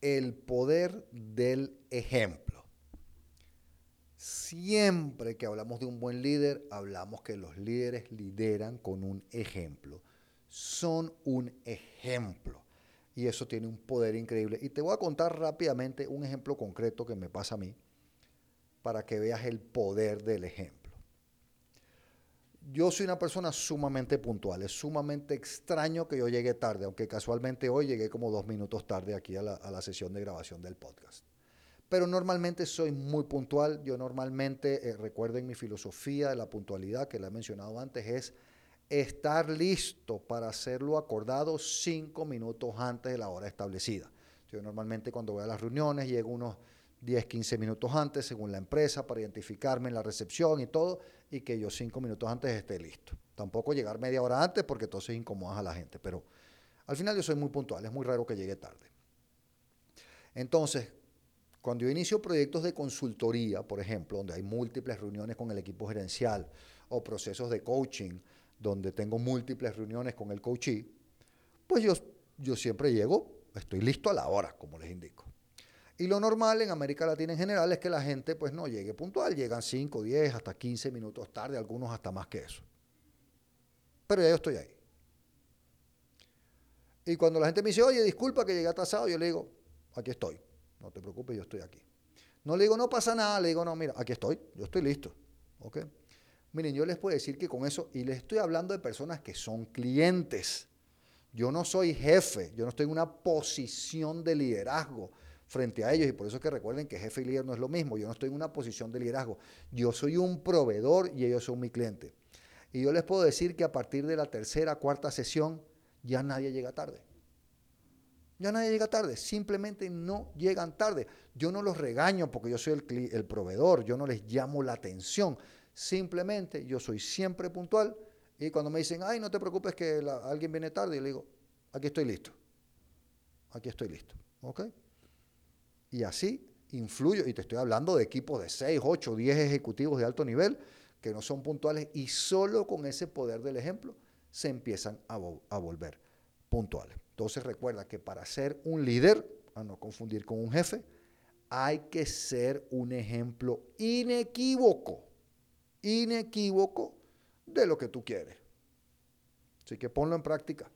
el poder del ejemplo. Siempre que hablamos de un buen líder, hablamos que los líderes lideran con un ejemplo. Son un ejemplo. Y eso tiene un poder increíble. Y te voy a contar rápidamente un ejemplo concreto que me pasa a mí para que veas el poder del ejemplo yo soy una persona sumamente puntual. Es sumamente extraño que yo llegue tarde, aunque casualmente hoy llegué como dos minutos tarde aquí a la, sesión de grabación del podcast. Pero normalmente soy muy puntual. Yo normalmente, eh, recuerden mi filosofía de la puntualidad que la he mencionado antes, es estar listo para hacerlo acordado cinco minutos antes de la hora establecida. Yo normalmente cuando voy a las reuniones llego unos 10, 15 minutos antes, según la empresa, para identificarme en la recepción y todo, y que yo cinco minutos antes esté listo. Tampoco llegar media hora antes porque entonces incomodas a la gente, pero al final yo soy muy puntual, es muy raro que llegue tarde. Entonces, cuando yo inicio proyectos de consultoría, por ejemplo, donde hay múltiples reuniones con el equipo gerencial o procesos de coaching, donde tengo múltiples reuniones con el coachee, pues yo, yo siempre llego, estoy listo a la hora, como les indico. Y lo normal en América Latina en general es que la gente pues no llegue puntual, llegan 5, 10, hasta 15 minutos tarde, algunos hasta más que eso. Pero ya yo estoy ahí. Y cuando la gente me dice, oye, disculpa que llegué atrasado, yo le digo, aquí estoy, no te preocupes, yo estoy aquí. No le digo, no pasa nada, le digo, no, mira, aquí estoy, yo estoy listo. ¿Ok? Miren, yo les puedo decir que con eso, y les estoy hablando de personas que son clientes. Yo no soy jefe, yo no estoy en una posición de liderazgo frente a ellos. Y por eso es que recuerden que jefe y líder no es lo mismo. Yo no estoy en una posición de liderazgo. Yo soy un proveedor y ellos son mi cliente. Y yo les puedo decir que a partir de la tercera, cuarta sesión, ya nadie llega tarde. Ya nadie llega tarde, simplemente no llegan tarde. Yo no los regaño porque yo soy el, proveedor, yo no les llamo la atención. Simplemente yo soy siempre puntual y cuando me dicen, ay, no te preocupes que alguien viene tarde, yo le digo, aquí estoy listo. Aquí estoy listo. ¿Ok? Y así influyo, y te estoy hablando de equipos de 6, 8, 10 ejecutivos de alto nivel que no son puntuales y solo con ese poder del ejemplo se empiezan a, a volver puntuales. Entonces recuerda que para ser un líder, a no confundir con un jefe, hay que ser un ejemplo inequívoco, inequívoco de lo que tú quieres. Así que ponlo en práctica.